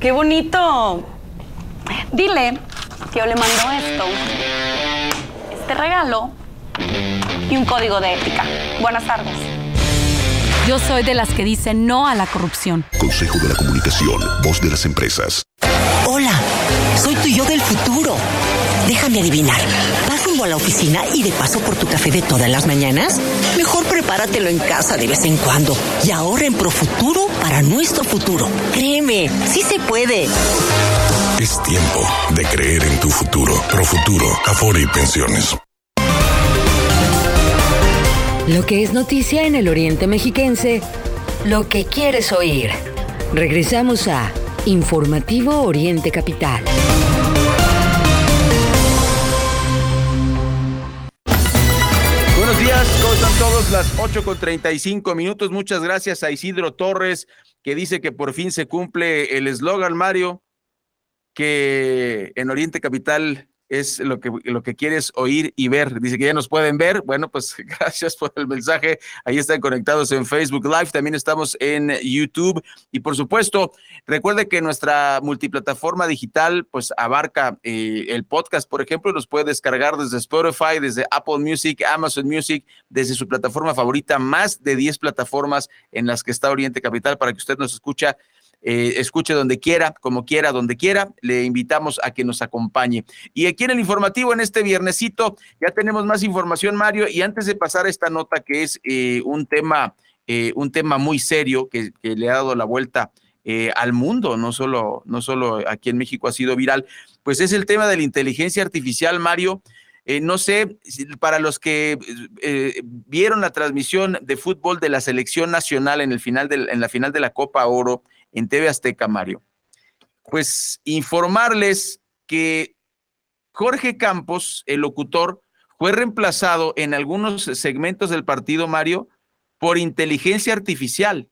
¡Qué bonito! Dile que yo le mando esto, este regalo y un código de ética. Buenas tardes. Yo soy de las que dicen no a la corrupción. Consejo de la Comunicación, voz de las empresas. Hola, soy tu yo del futuro. Déjame adivinar. ¿Vas rumbo a la oficina y de paso por tu café de todas las mañanas? Mejor prepáratelo en casa de vez en cuando y ahorra en Profuturo para nuestro futuro. Créeme, sí se puede. Es tiempo de creer en tu futuro. Profuturo, Afore y Pensiones. Lo que es noticia en el Oriente Mexiquense, lo que quieres oír. Regresamos a Informativo Oriente Capital. Las 8 con 35 minutos. Muchas gracias a Isidro Torres, que dice que por fin se cumple el eslogan, Mario, que en Oriente Capital es lo que, lo que quieres oír y ver. Dice que ya nos pueden ver. Bueno, pues gracias por el mensaje. Ahí están conectados en Facebook Live. También estamos en YouTube. Y por supuesto, recuerde que nuestra multiplataforma digital pues abarca eh, el podcast, por ejemplo, los puede descargar desde Spotify, desde Apple Music, Amazon Music, desde su plataforma favorita, más de 10 plataformas en las que está Oriente Capital para que usted nos escucha eh, escuche donde quiera, como quiera, donde quiera. Le invitamos a que nos acompañe. Y aquí en el informativo, en este viernesito, ya tenemos más información, Mario. Y antes de pasar a esta nota, que es eh, un tema, eh, un tema muy serio que, le ha dado la vuelta. al mundo, no solo, no solo aquí en México ha sido viral, pues es el tema de la inteligencia artificial, Mario. no sé, para los que vieron la transmisión de fútbol de la selección nacional en, el final en la final de la Copa Oro, en TV Azteca, Mario. Pues informarles que Jorge Campos, el locutor, fue reemplazado en algunos segmentos del partido, Mario, por inteligencia artificial.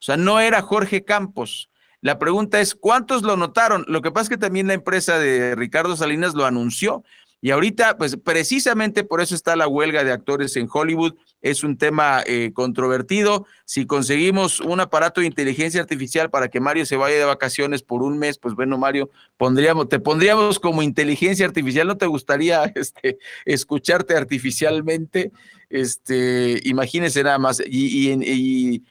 O sea, no era Jorge Campos. La pregunta es, ¿cuántos lo notaron? Lo que pasa es que también la empresa de Ricardo Salinas lo anunció. Y ahorita, pues precisamente por eso está la huelga de actores en Hollywood. Es un tema eh, controvertido. Si conseguimos un aparato de inteligencia artificial para que Mario se vaya de vacaciones por un mes, pues bueno, Mario, te pondríamos como inteligencia artificial. ¿No te gustaría este, escucharte artificialmente? Este, imagínese nada más. Y, y,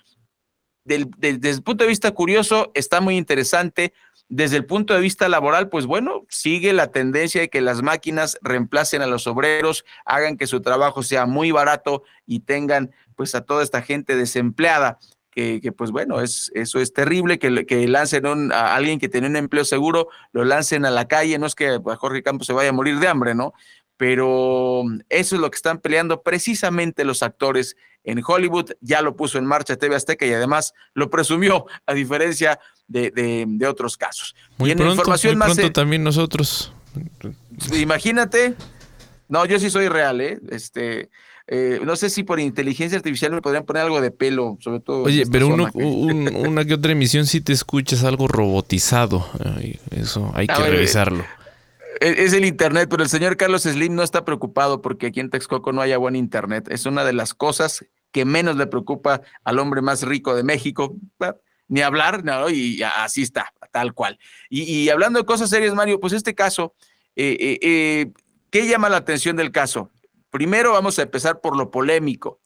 desde el punto de vista curioso, está muy interesante desde el punto de vista laboral, pues bueno, sigue la tendencia de que las máquinas reemplacen a los obreros, hagan que su trabajo sea muy barato y tengan pues a toda esta gente desempleada. Que, que, pues bueno, es, eso es terrible, que, que lancen a alguien que tiene un empleo seguro, lo lancen a la calle, no es que Jorge Campos se vaya a morir de hambre, ¿no? Pero eso es lo que están peleando precisamente los actores en Hollywood, ya lo puso en marcha TV Azteca y además lo presumió, a diferencia de, otros casos. Muy pronto, información muy pronto también nosotros. Imagínate, no, yo sí soy real, ¿eh? Este, eh, no sé si por inteligencia artificial me podrían poner algo de pelo, sobre todo. Oye, pero una que otra emisión sí te escuchas algo robotizado. eso hay que revisarlo. E, es el internet, pero el señor Carlos Slim no está preocupado porque aquí en Texcoco no haya buen internet. Es una de las cosas que menos le preocupa al hombre más rico de México ni hablar, no, y así está, tal cual. Y, hablando de cosas serias, Mario, pues este caso, eh, eh, eh, ¿qué llama la atención del caso? Primero vamos a empezar por lo polémico.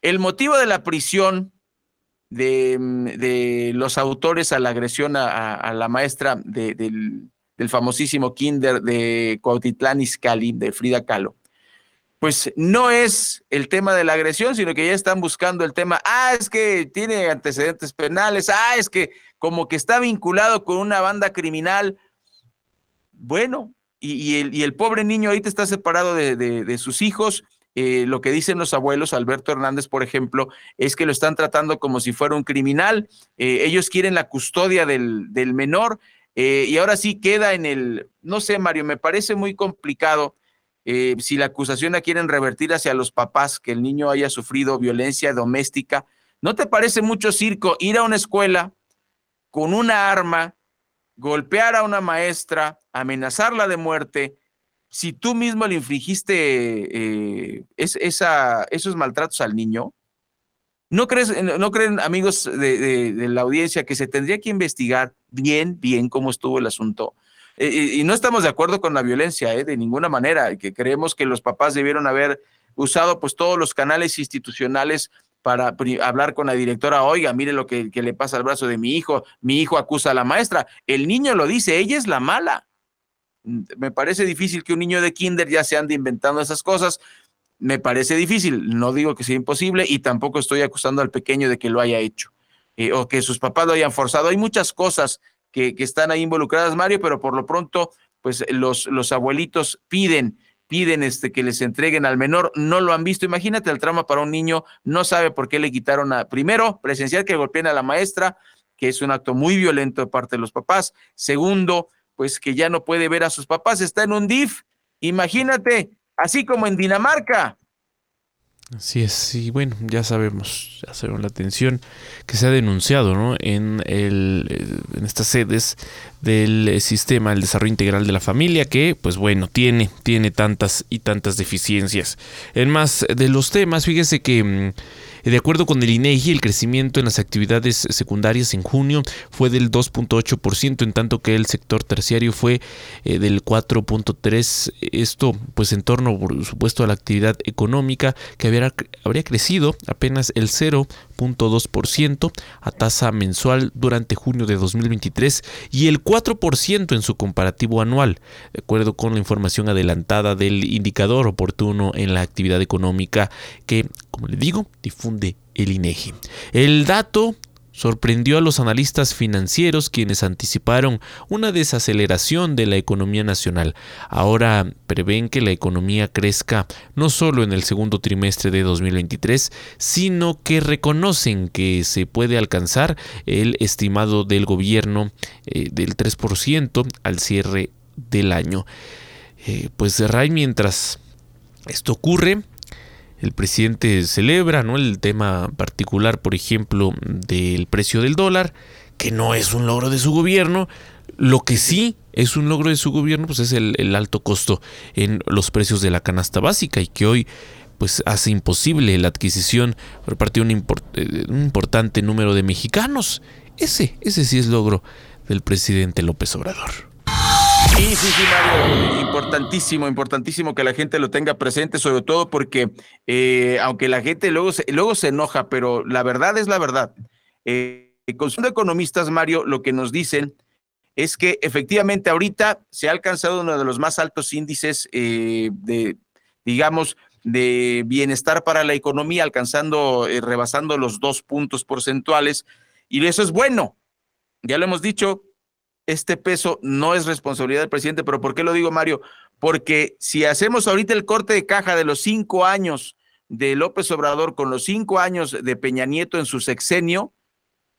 El motivo de la prisión de, los autores a la agresión a, la maestra del, del, famosísimo kinder de Cuautitlán Izcalli, de Frida Kahlo, pues no es el tema de la agresión, sino que ya están buscando el tema, ah, es que tiene antecedentes penales, ah, es que como que está vinculado con una banda criminal. Bueno, y, el, pobre niño ahorita está separado de, sus hijos. Eh, lo que dicen los abuelos, Alberto Hernández, por ejemplo, es que lo están tratando como si fuera un criminal. Eh, ellos quieren la custodia del, menor eh, y ahora sí queda en el, no sé, Mario, me parece muy complicado eh, si la acusación la quieren revertir hacia los papás, que el niño haya sufrido violencia doméstica, ¿no te parece mucho circo ir a una escuela con una arma, golpear a una maestra, amenazarla de muerte, si tú mismo le infligiste eh, esa, esos maltratos al niño? ¿No, crees, no creen, amigos de, la audiencia, que se tendría que investigar bien, bien cómo estuvo el asunto? y, no estamos de acuerdo con la violencia, ¿eh? de ninguna manera, que creemos que los papás debieron haber usado pues todos los canales institucionales para hablar con la directora, oiga, mire lo que, que, le pasa al brazo de mi hijo, mi hijo acusa a la maestra, el niño lo dice, ella es la mala. Me parece difícil que un niño de kinder ya se ande inventando esas cosas, me parece difícil, no digo que sea imposible y tampoco estoy acusando al pequeño de que lo haya hecho eh, o que sus papás lo hayan forzado. Hay muchas cosas que, que, están ahí involucradas, Mario, pero por lo pronto, pues los, los abuelitos piden piden este, que les entreguen al menor, no lo han visto. Imagínate el trauma para un niño, no sabe por qué le quitaron a, primero, presenciar que golpeen a la maestra, que es un acto muy violento de parte de los papás. Segundo, pues que ya no puede ver a sus papás, está en un DIF. Imagínate, así como en Dinamarca, Así es, y bueno, ya sabemos, ya sabemos la atención que se ha denunciado ¿no? en, el, en estas sedes del sistema del desarrollo integral de la familia que, pues bueno, tiene, tiene tantas y tantas deficiencias. En más de los temas, fíjese que... De acuerdo con el INEGI, el crecimiento en las actividades secundarias en junio fue del 2.8%, en tanto que el sector terciario fue eh, del 4.3%. Esto, pues, en torno, por supuesto, a la actividad económica que habría, habría crecido apenas el 0.2% a tasa mensual durante junio de 2023 y el 4% en su comparativo anual, de acuerdo con la información adelantada del indicador oportuno en la actividad económica que, como le digo, difunde el INEGI. El dato sorprendió a los analistas financieros quienes anticiparon una desaceleración de la economía nacional. Ahora prevén que la economía crezca no solo en el segundo trimestre de 2023, sino que reconocen que se puede alcanzar el estimado del gobierno eh, del 3% al cierre del año. Eh, pues Ray, mientras esto ocurre, el presidente celebra, ¿no? El tema particular, por ejemplo, del precio del dólar, que no es un logro de su gobierno. Lo que sí es un logro de su gobierno, pues es el, alto costo en los precios de la canasta básica y que hoy pues hace imposible la adquisición por parte de un, eh, un importante número de mexicanos. Ese, ese sí es logro del presidente López Obrador. Sí, sí, sí, Mario. Importantísimo, importantísimo que la gente lo tenga presente, sobre todo porque eh, aunque la gente luego se, luego se enoja, pero la verdad es la verdad. Eh, con sus economistas, Mario, lo que nos dicen es que efectivamente ahorita se ha alcanzado uno de los más altos índices eh, de, digamos, de bienestar para la economía, alcanzando, eh, rebasando los dos puntos porcentuales. Y eso es bueno. Ya lo hemos dicho, este peso no es responsabilidad del presidente, pero ¿por qué lo digo, Mario? Porque si hacemos ahorita el corte de caja de los cinco años de López Obrador con los cinco años de Peña Nieto en su sexenio,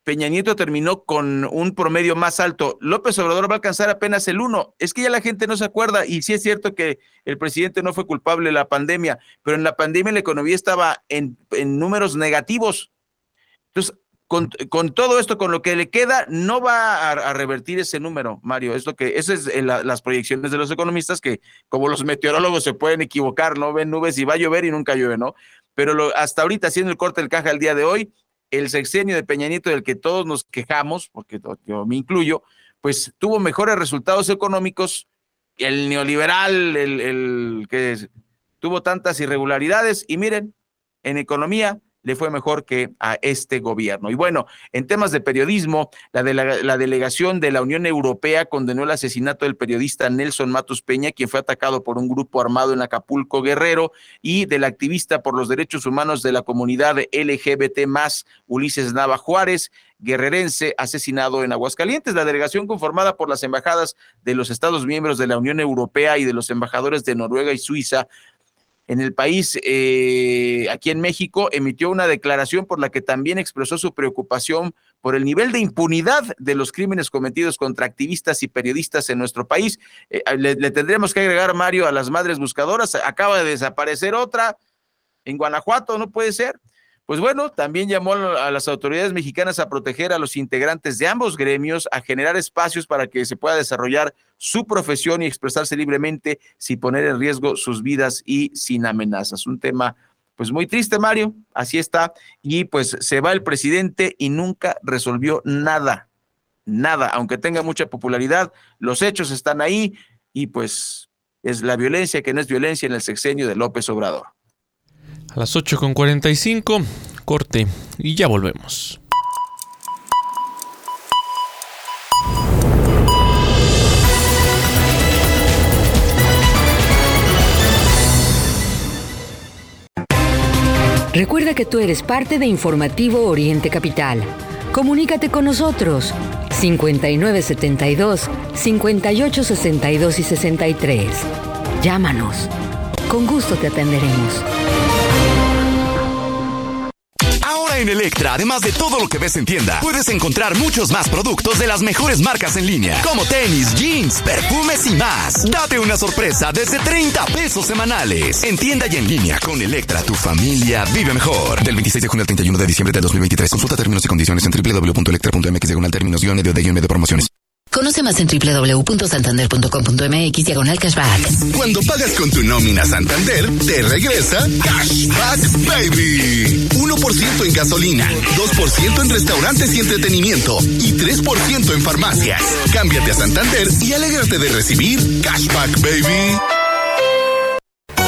Peña Nieto terminó con un promedio más alto. López Obrador va a alcanzar apenas el uno. Es que ya la gente no se acuerda y sí es cierto que el presidente no fue culpable de la pandemia, pero en la pandemia la economía estaba en, en números negativos. Entonces, con, todo esto, con lo que le queda, no va a, revertir ese número, Mario. Es lo que, esas es las proyecciones de los economistas que, como los meteorólogos, se pueden equivocar, ¿no? Ven nubes y va a llover y nunca llueve, ¿no? Pero hasta ahorita, haciendo el corte del caja el día de hoy, el sexenio de Peña Nieto, del que todos nos quejamos, porque yo me incluyo, pues tuvo mejores resultados económicos. El neoliberal, el que tuvo tantas irregularidades, y miren, en economía, le fue mejor que a este gobierno. Y bueno, en temas de periodismo, la, de la, delegación de la Unión Europea condenó el asesinato del periodista Nelson Matos Peña, quien fue atacado por un grupo armado en Acapulco Guerrero, y del activista por los derechos humanos de la comunidad LGBT más, Ulises Nava Juárez, guerrerense asesinado en Aguascalientes. La delegación conformada por las embajadas de los Estados miembros de la Unión Europea y de los embajadores de Noruega y Suiza en el país, eh, aquí en México, emitió una declaración por la que también expresó su preocupación por el nivel de impunidad de los crímenes cometidos contra activistas y periodistas en nuestro país. Eh, le, le, tendremos que agregar, Mario, a las madres buscadoras. Acaba de desaparecer otra en Guanajuato, no puede ser. Pues bueno, también llamó a las autoridades mexicanas a proteger a los integrantes de ambos gremios, a generar espacios para que se pueda desarrollar su profesión y expresarse libremente sin poner en riesgo sus vidas y sin amenazas. Un tema pues muy triste, Mario, así está. Y pues se va el presidente y nunca resolvió nada, nada, aunque tenga mucha popularidad, los hechos están ahí y pues es la violencia que no es violencia en el sexenio de López Obrador. A las 8.45, corte y ya volvemos. Recuerda que tú eres parte de Informativo Oriente Capital. Comunícate con nosotros 5972 5862 y 63. Llámanos. Con gusto te atenderemos. En Electra, además de todo lo que ves en tienda, puedes encontrar muchos más productos de las mejores marcas en línea, como tenis, jeans, perfumes y más. Date una sorpresa desde 30 pesos semanales. En tienda y en línea con Electra, tu familia vive mejor. Del 26 de junio al 31 de diciembre de 2023. Consulta términos y condiciones en www.electra.mx diagonal términos guion medio de guion medio promociones. Conoce más en www.santander.com.mx diagonal cashback. Cuando pagas con tu nómina Santander, te regresa Cashback Baby. 1% en gasolina, 2% en restaurantes y entretenimiento y 3% en farmacias. Cámbiate a Santander y alégrate de recibir Cashback Baby.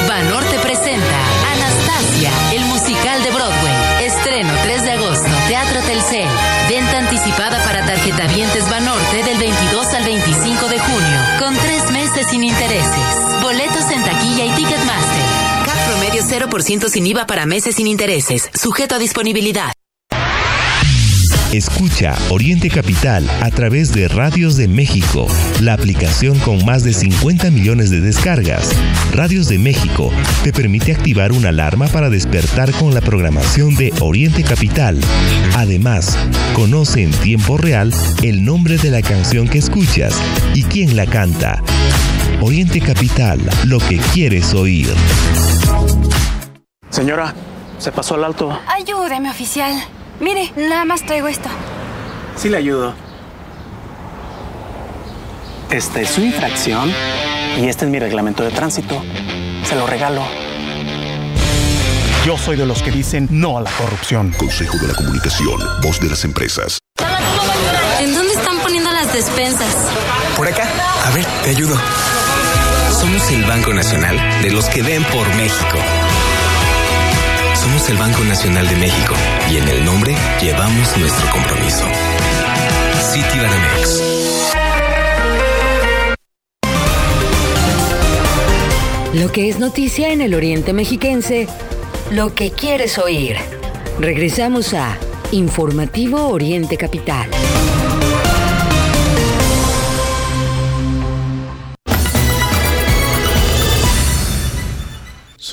Banorte presenta Anastasia, el musical de Broadway. Estreno 3 de agosto, Teatro Telcel. Venta anticipada para tarjetavientes meses sin intereses. Boletos en taquilla y Ticketmaster. CAP promedio 0% sin IVA para meses sin intereses, sujeto a disponibilidad. Escucha Oriente Capital a través de Radios de México, la aplicación con más de 50 millones de descargas. Radios de México te permite activar una alarma para despertar con la programación de Oriente Capital. Además, conoce en tiempo real el nombre de la canción que escuchas y quién la canta. Oriente Capital, lo que quieres oír. Señora, se pasó al alto. Ayúdeme, oficial. Mire, nada más traigo esto. Sí le ayudo. Esta es su infracción y este es mi reglamento de tránsito. Se lo regalo. Yo soy de los que dicen no a la corrupción. Consejo de la Comunicación, voz de las empresas. ¿En dónde están poniendo las despensas? Por acá. A ver, te ayudo. Somos el Banco Nacional de los que ven por México. Somos el Banco Nacional de México y en el nombre llevamos nuestro compromiso. Citibanamex. Lo que es noticia en el Oriente Mexiquense, lo que quieres oír. Regresamos a Informativo Oriente Capital.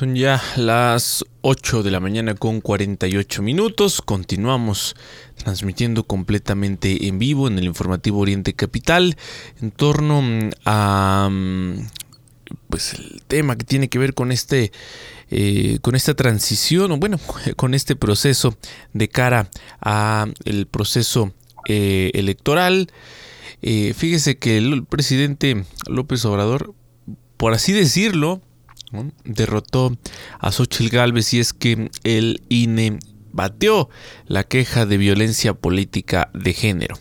Son ya las 8 de la mañana con 48 minutos. Continuamos transmitiendo completamente en vivo en el informativo Oriente Capital en torno mm, a mm, pues el tema que tiene que ver con este eh, con esta transición o bueno con este proceso de cara a el proceso eh, electoral. Eh, fíjese que el presidente López Obrador, por así decirlo, derrotó a Xochitl Gálvez y es que el INE bateó la queja de violencia política de género.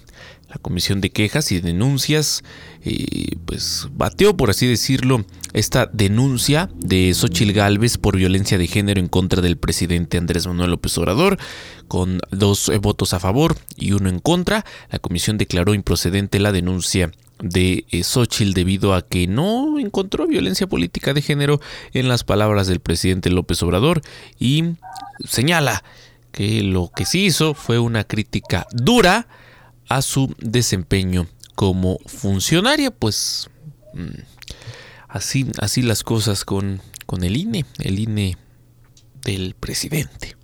La Comisión de Quejas y Denuncias eh, pues bateó, por así decirlo, esta denuncia de Xochitl Gálvez por violencia de género en contra del presidente Andrés Manuel López Obrador, con dos eh, votos a favor y uno en contra. La comisión declaró improcedente la denuncia de eh, Xochitl debido a que no encontró violencia política de género en las palabras del presidente López Obrador y señala que lo que sí hizo fue una crítica dura a su desempeño como funcionaria, pues mm, así, así las cosas con, con el INE, el INE del presidente.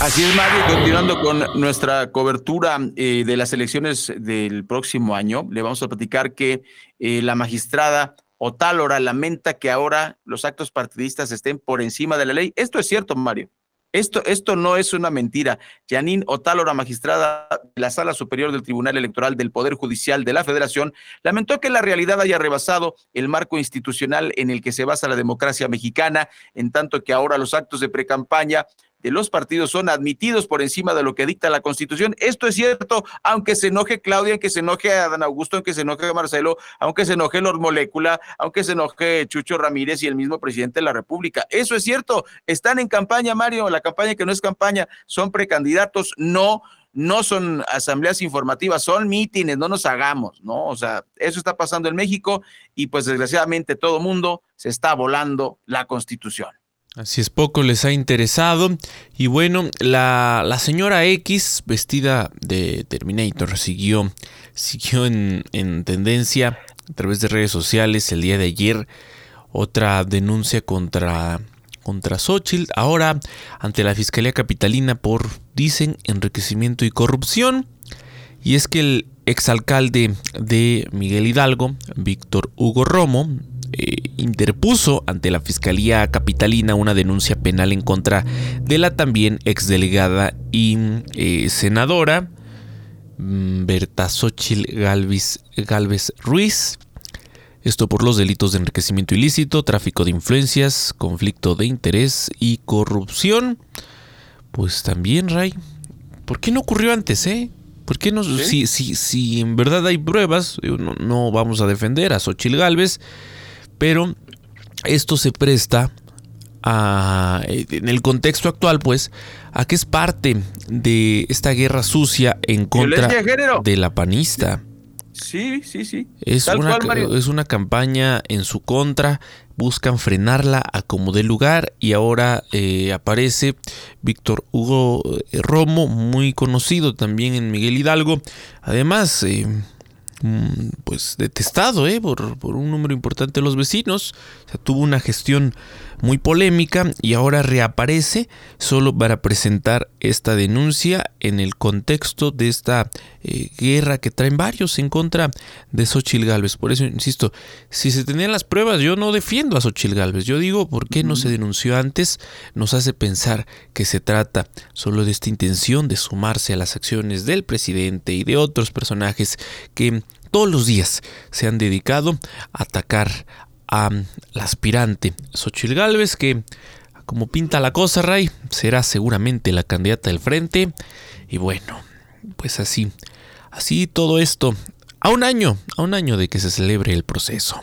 Así es, Mario, continuando con nuestra cobertura eh, de las elecciones del próximo año, le vamos a platicar que eh, la magistrada Otálora lamenta que ahora los actos partidistas estén por encima de la ley. Esto es cierto, Mario. Esto, esto no es una mentira. Janine Otálora, magistrada de la Sala Superior del Tribunal Electoral del Poder Judicial de la Federación, lamentó que la realidad haya rebasado el marco institucional en el que se basa la democracia mexicana, en tanto que ahora los actos de precampaña de los partidos son admitidos por encima de lo que dicta la Constitución. Esto es cierto, aunque se enoje Claudia, aunque se enoje Dan Augusto, aunque se enoje Marcelo, aunque se enoje Lord Molécula, aunque se enoje Chucho Ramírez y el mismo presidente de la República. Eso es cierto, están en campaña, Mario, la campaña que no es campaña, son precandidatos, no no son asambleas informativas, son mítines, no nos hagamos, ¿no? O sea, eso está pasando en México y pues desgraciadamente todo mundo se está volando la constitución. Así es, poco les ha interesado. Y bueno, la, la señora X, vestida de Terminator, siguió, siguió en, en tendencia a través de redes sociales el día de ayer. Otra denuncia contra contra Xochitl, ahora ante la Fiscalía Capitalina por, dicen, enriquecimiento y corrupción. Y es que el exalcalde de Miguel Hidalgo, Víctor Hugo Romo, eh, interpuso ante la Fiscalía Capitalina una denuncia penal en contra de la también exdelegada y eh, senadora mm, Berta Xochitl Galvez, Galvez Ruiz, esto por los delitos de enriquecimiento ilícito, tráfico de influencias, conflicto de interés y corrupción. Pues también, Ray, ¿por qué no ocurrió antes, eh? ¿Por qué no? Si, si, si, en verdad hay pruebas, no, no vamos a defender a Xochil Gálvez, pero esto se presta a, en el contexto actual, pues, a que es parte de esta guerra sucia en contra de la panista. Sí, sí, sí. Es, una, es una campaña en su contra, buscan frenarla a como de lugar y ahora eh, aparece Víctor Hugo eh, Romo, muy conocido también en Miguel Hidalgo. Además, eh, pues detestado por, por, un número importante de los vecinos. tuvo una gestión muy polémica y ahora reaparece solo para presentar esta denuncia en el contexto de esta eh, guerra que traen varios en contra de Xochil Gálvez. Por eso, insisto, si se tenían las pruebas, yo no defiendo a Xochil Gálvez. Yo digo, ¿por qué no se denunció antes? Nos hace pensar que se trata solo de esta intención de sumarse a las acciones del presidente y de otros personajes que todos los días se han dedicado a atacar a la aspirante Xochil Gálvez, que como pinta la cosa, Ray, será seguramente la candidata del frente. Y bueno, pues así, así todo esto, a un año, a un año de que se celebre el proceso.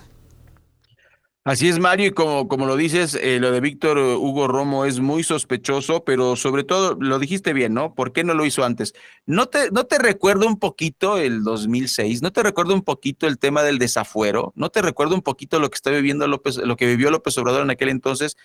Así es, Mario, y como, como lo dices, eh, lo de Víctor Hugo Romo es muy sospechoso, pero sobre todo, lo dijiste bien, ¿no? ¿Por qué no lo hizo antes? ¿No te, no te recuerdo un poquito el 2006? ¿No te recuerdo un poquito el tema del desafuero? ¿No te recuerdo un poquito lo que está viviendo López, lo que vivió López Obrador en aquel entonces?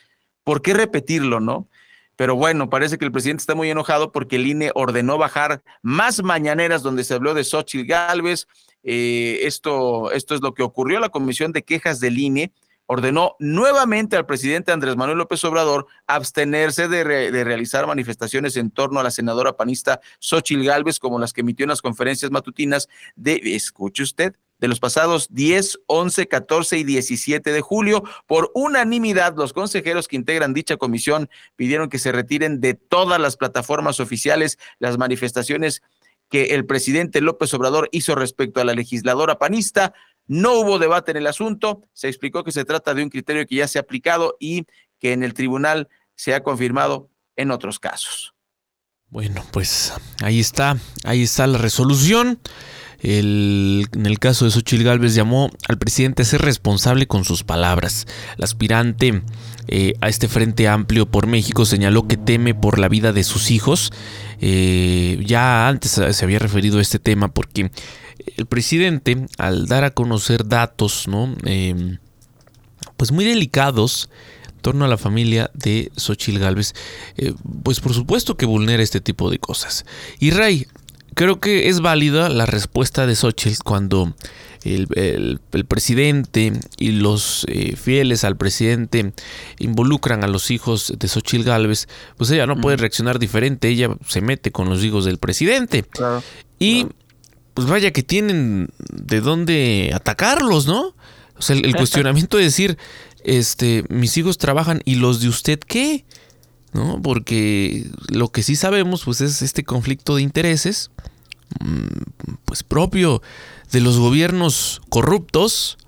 ¿Por qué repetirlo, no? Pero bueno, parece que el presidente está muy enojado porque el INE ordenó bajar más mañaneras donde se habló de Xochitl Gálvez. Eh, esto, esto es lo que ocurrió. La Comisión de Quejas del INE ordenó nuevamente al presidente Andrés Manuel López Obrador abstenerse de, realizar manifestaciones en torno a la senadora panista Xochil Gálvez, como las que emitió en las conferencias matutinas de, escuche usted, de los pasados 10, 11, 14 y 17 de julio. Por unanimidad, los consejeros que integran dicha comisión pidieron que se retiren de todas las plataformas oficiales las manifestaciones que el presidente López Obrador hizo respecto a la legisladora panista. No hubo debate en el asunto, se explicó que se trata de un criterio que ya se ha aplicado y que en el tribunal se ha confirmado en otros casos. Bueno, pues ahí está, ahí está la resolución. en el caso de Xochitl Gálvez llamó al presidente a ser responsable con sus palabras. El aspirante eh, a este Frente Amplio por México señaló que teme por la vida de sus hijos. Eh, ya antes se había referido a este tema porque el presidente, al dar a conocer datos, ¿no? Em, pues muy delicados en torno a la familia de Xochil Gálvez, eh, pues por supuesto que vulnera este tipo de cosas. Y Ray, creo que es válida la respuesta de Xochitl cuando el, presidente y los eh, fieles al presidente involucran a los hijos de Xochil Gálvez, pues ella no puede reaccionar diferente, ella se mete con los hijos del presidente. y pues vaya que tienen de dónde atacarlos, ¿no? O sea, el, cuestionamiento de decir, este, mis hijos trabajan y los de usted qué, ¿no? Porque lo que sí sabemos, pues es este conflicto de intereses, mm, pues propio de los gobiernos corruptos,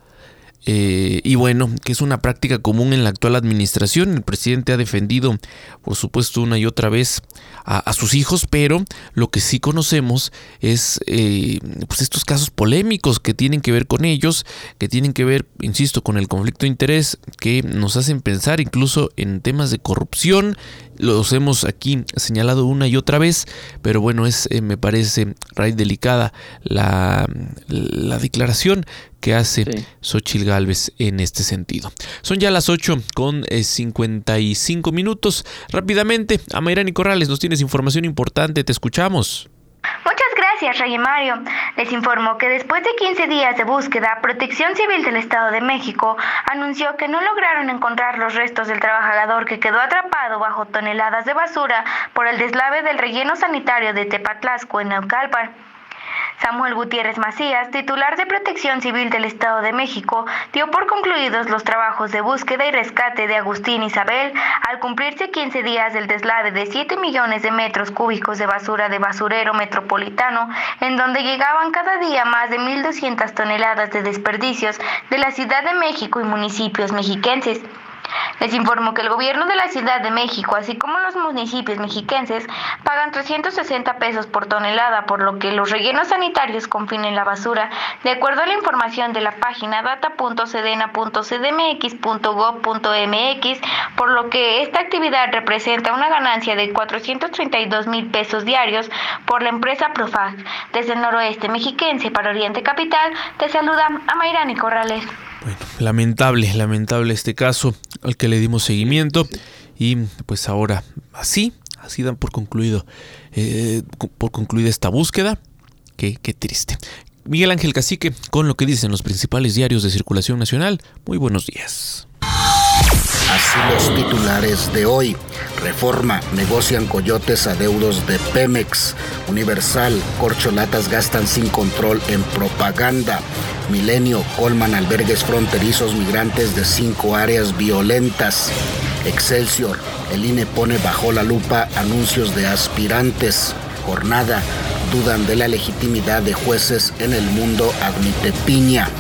eh, y bueno, que es una práctica común en la actual administración. El presidente ha defendido, por supuesto, una y otra vez a, sus hijos, pero lo que sí conocemos es eh, pues estos casos polémicos que tienen que ver con ellos, que tienen que ver, insisto, con el conflicto de interés, que nos hacen pensar incluso en temas de corrupción. Los hemos aquí señalado una y otra vez, pero bueno, es, eh, me parece, raíz delicada la, la declaración que hace sí. Xochil Gálvez en este sentido. Son ya las 8 con 55 eh, minutos. Rápidamente, Amairani Corrales, nos tienes información importante, te escuchamos. Muchas gracias, Rey Mario. Les informo que después de 15 días de búsqueda, Protección Civil del Estado de México anunció que no lograron encontrar los restos del trabajador que quedó atrapado bajo toneladas de basura por el deslave del relleno sanitario de Tepatlasco en Naucalpan. Samuel Gutiérrez Macías, titular de Protección Civil del Estado de México, dio por concluidos los trabajos de búsqueda y rescate de Agustín Isabel al cumplirse 15 días del deslave de 7 millones de metros cúbicos de basura de basurero metropolitano, en donde llegaban cada día más de 1.200 toneladas de desperdicios de la Ciudad de México y municipios mexiquenses. Les informo que el gobierno de la Ciudad de México, así como los municipios mexiquenses, pagan 360 pesos por tonelada, por lo que los rellenos sanitarios confinen la basura, de acuerdo a la información de la página data.sedena.cdmx.gov.mx, por lo que esta actividad representa una ganancia de 432 mil pesos diarios por la empresa Profag. Desde el noroeste mexiquense para Oriente Capital, te saluda Amairani Corrales. Bueno, lamentable, lamentable este caso al que le dimos seguimiento y pues ahora así, así dan por concluido, eh, por concluida esta búsqueda. Qué, qué triste. Miguel Ángel Cacique, con lo que dicen los principales diarios de circulación nacional. Muy buenos días. Así los titulares de hoy. Reforma, negocian coyotes a deudos de Pemex. Universal, corcholatas gastan sin control en propaganda. Milenio, colman albergues fronterizos migrantes de cinco áreas violentas. Excelsior, el INE pone bajo la lupa anuncios de aspirantes. Jornada, dudan de la legitimidad de jueces en el mundo, admite Piña.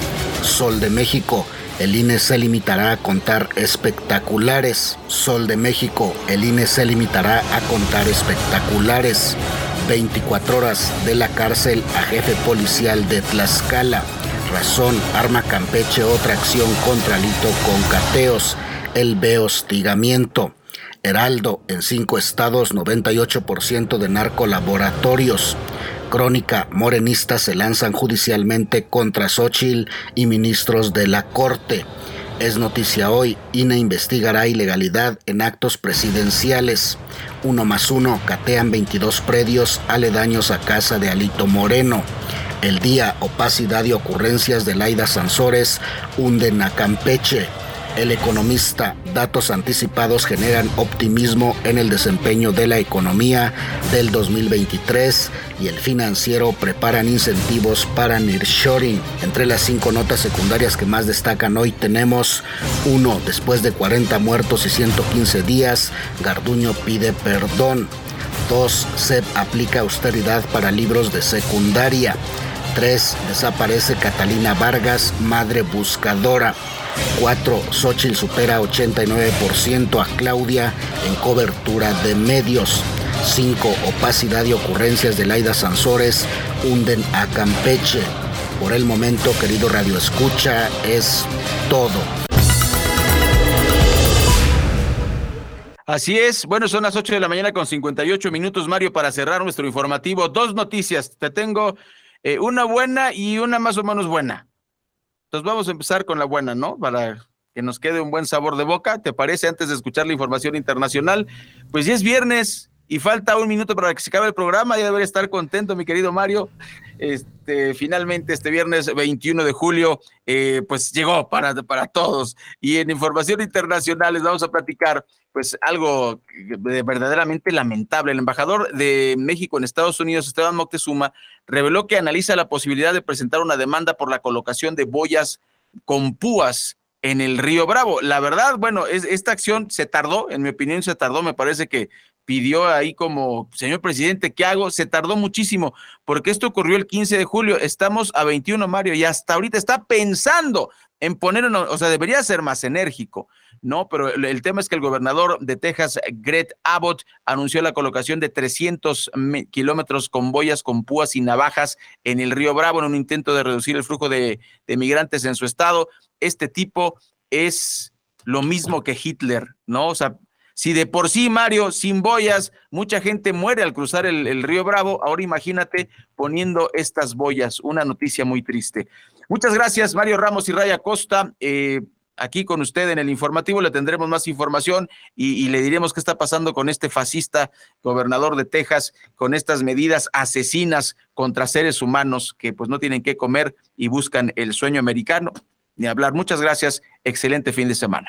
Sol de México, el INE se limitará a contar espectaculares. Sol de México, el INE se limitará a contar espectaculares. 24 horas de la cárcel a jefe policial de Tlaxcala. Razón, arma Campeche otra acción contra Lito con cateos. El ve hostigamiento. Heraldo, en cinco estados 98% de narcolaboratorios. Crónica, morenistas se lanzan judicialmente contra Xochitl y ministros de la Corte. Es noticia hoy, INE investigará ilegalidad en actos presidenciales. Uno más uno, catean 22 predios aledaños a casa de Alito Moreno. El día, opacidad y ocurrencias de Laida Sansores hunden a Campeche. El economista, datos anticipados generan optimismo en el desempeño de la economía del 2023 y el financiero preparan incentivos para nearshoring. Entre las cinco notas secundarias que más destacan hoy tenemos uno, después de 40 muertos y 115 días, Garduño pide perdón. 2. SEP aplica austeridad para libros de secundaria. 3. Desaparece Catalina Vargas, madre buscadora. 4. Xochitl supera 89% a Claudia en cobertura de medios. 5. Opacidad y ocurrencias de Laida Sansores hunden a Campeche. Por el momento, querido Radio Escucha, es todo. Así es. Bueno, son las 8 de la mañana con 58 minutos, Mario, para cerrar nuestro informativo. Dos noticias. Te tengo eh, una buena y una más o menos buena. Entonces vamos a empezar con la buena, ¿no? Para que nos quede un buen sabor de boca. ¿Te parece antes de escuchar la información internacional? Pues ya es viernes y falta un minuto para que se acabe el programa. Ya debería estar contento, mi querido Mario. Este, finalmente, este viernes 21 de julio, eh, pues llegó para, para todos. Y en información internacional les vamos a platicar, pues algo verdaderamente lamentable. El embajador de México en Estados Unidos, Esteban Moctezuma, reveló que analiza la posibilidad de presentar una demanda por la colocación de boyas con púas en el río Bravo. La verdad, bueno, es, esta acción se tardó, en mi opinión se tardó, me parece que pidió ahí como, señor presidente, ¿qué hago? Se tardó muchísimo, porque esto ocurrió el 15 de julio, estamos a 21, Mario, y hasta ahorita está pensando en poner, o sea, debería ser más enérgico, ¿no? Pero el, tema es que el gobernador de Texas, Greg Abbott, anunció la colocación de 300 kilómetros con boyas con púas y navajas en el río Bravo en un intento de reducir el flujo de, de migrantes en su estado. Este tipo es lo mismo que Hitler, ¿no? O sea, si de por sí, Mario, sin boyas, mucha gente muere al cruzar el, río Bravo, ahora imagínate poniendo estas boyas, una noticia muy triste. Muchas gracias, Mario Ramos y Raya Costa. Eh, aquí con usted en el informativo le tendremos más información y, y, le diremos qué está pasando con este fascista gobernador de Texas, con estas medidas asesinas contra seres humanos que pues no tienen que comer y buscan el sueño americano. Ni hablar. Muchas gracias. Excelente fin de semana.